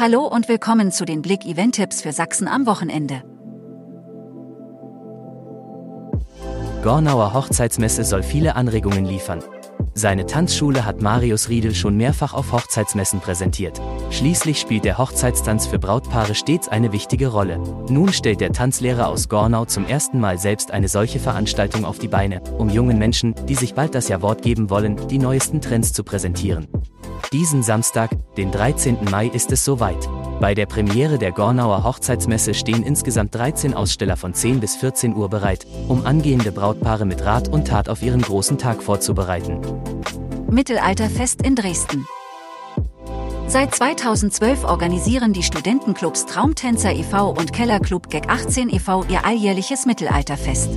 Hallo und willkommen zu den Blick Event Tipps für Sachsen am Wochenende. Gornauer Hochzeitsmesse soll viele Anregungen liefern. Seine Tanzschule hat Marius Riedel schon mehrfach auf Hochzeitsmessen präsentiert. Schließlich spielt der Hochzeitstanz für Brautpaare stets eine wichtige Rolle. Nun stellt der Tanzlehrer aus Gornau zum ersten Mal selbst eine solche Veranstaltung auf die Beine, um jungen Menschen, die sich bald das Jawort geben wollen, die neuesten Trends zu präsentieren. Diesen Samstag, den 13. Mai, ist es soweit. Bei der Premiere der Gornauer Hochzeitsmesse stehen insgesamt 13 Aussteller von 10 bis 14 Uhr bereit, um angehende Brautpaare mit Rat und Tat auf ihren großen Tag vorzubereiten. Mittelalterfest in Dresden. Seit 2012 organisieren die Studentenclubs Traumtänzer e.V. und Kellerclub GEG 18 e.V. ihr alljährliches Mittelalterfest.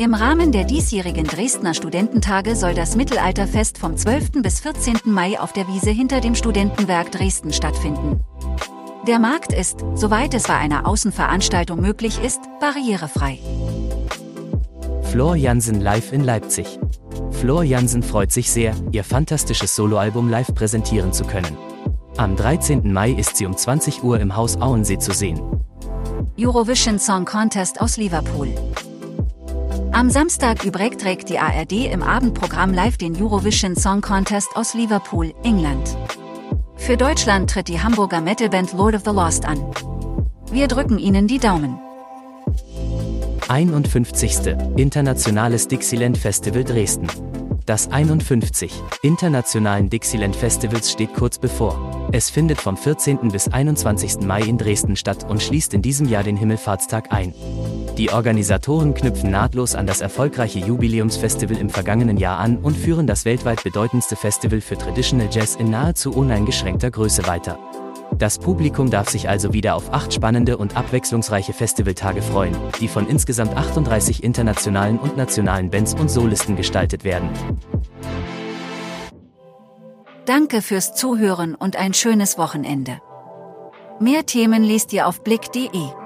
Im Rahmen der diesjährigen Dresdner Studententage soll das Mittelalterfest vom 12. bis 14. Mai auf der Wiese hinter dem Studentenwerk Dresden stattfinden. Der Markt ist, soweit es bei einer Außenveranstaltung möglich ist, barrierefrei. Flor Jansen live in Leipzig. Flor Jansen freut sich sehr, ihr fantastisches Soloalbum live präsentieren zu können. Am 13. Mai ist sie um 20 Uhr im Haus Auensee zu sehen. Eurovision Song Contest aus Liverpool. Am Samstag überträgt die ARD im Abendprogramm live den Eurovision Song Contest aus Liverpool, England. Für Deutschland tritt die Hamburger Metalband Lord of the Lost an. Wir drücken Ihnen die Daumen. 51. Internationales Dixieland Festival Dresden. Das 51. Internationalen Dixieland Festivals steht kurz bevor. Es findet vom 14. bis 21. Mai in Dresden statt und schließt in diesem Jahr den Himmelfahrtstag ein. Die Organisatoren knüpfen nahtlos an das erfolgreiche Jubiläumsfestival im vergangenen Jahr an und führen das weltweit bedeutendste Festival für Traditional Jazz in nahezu uneingeschränkter Größe weiter. Das Publikum darf sich also wieder auf acht spannende und abwechslungsreiche Festivaltage freuen, die von insgesamt 38 internationalen und nationalen Bands und Solisten gestaltet werden. Danke fürs Zuhören und ein schönes Wochenende. Mehr Themen liest ihr auf blick.de.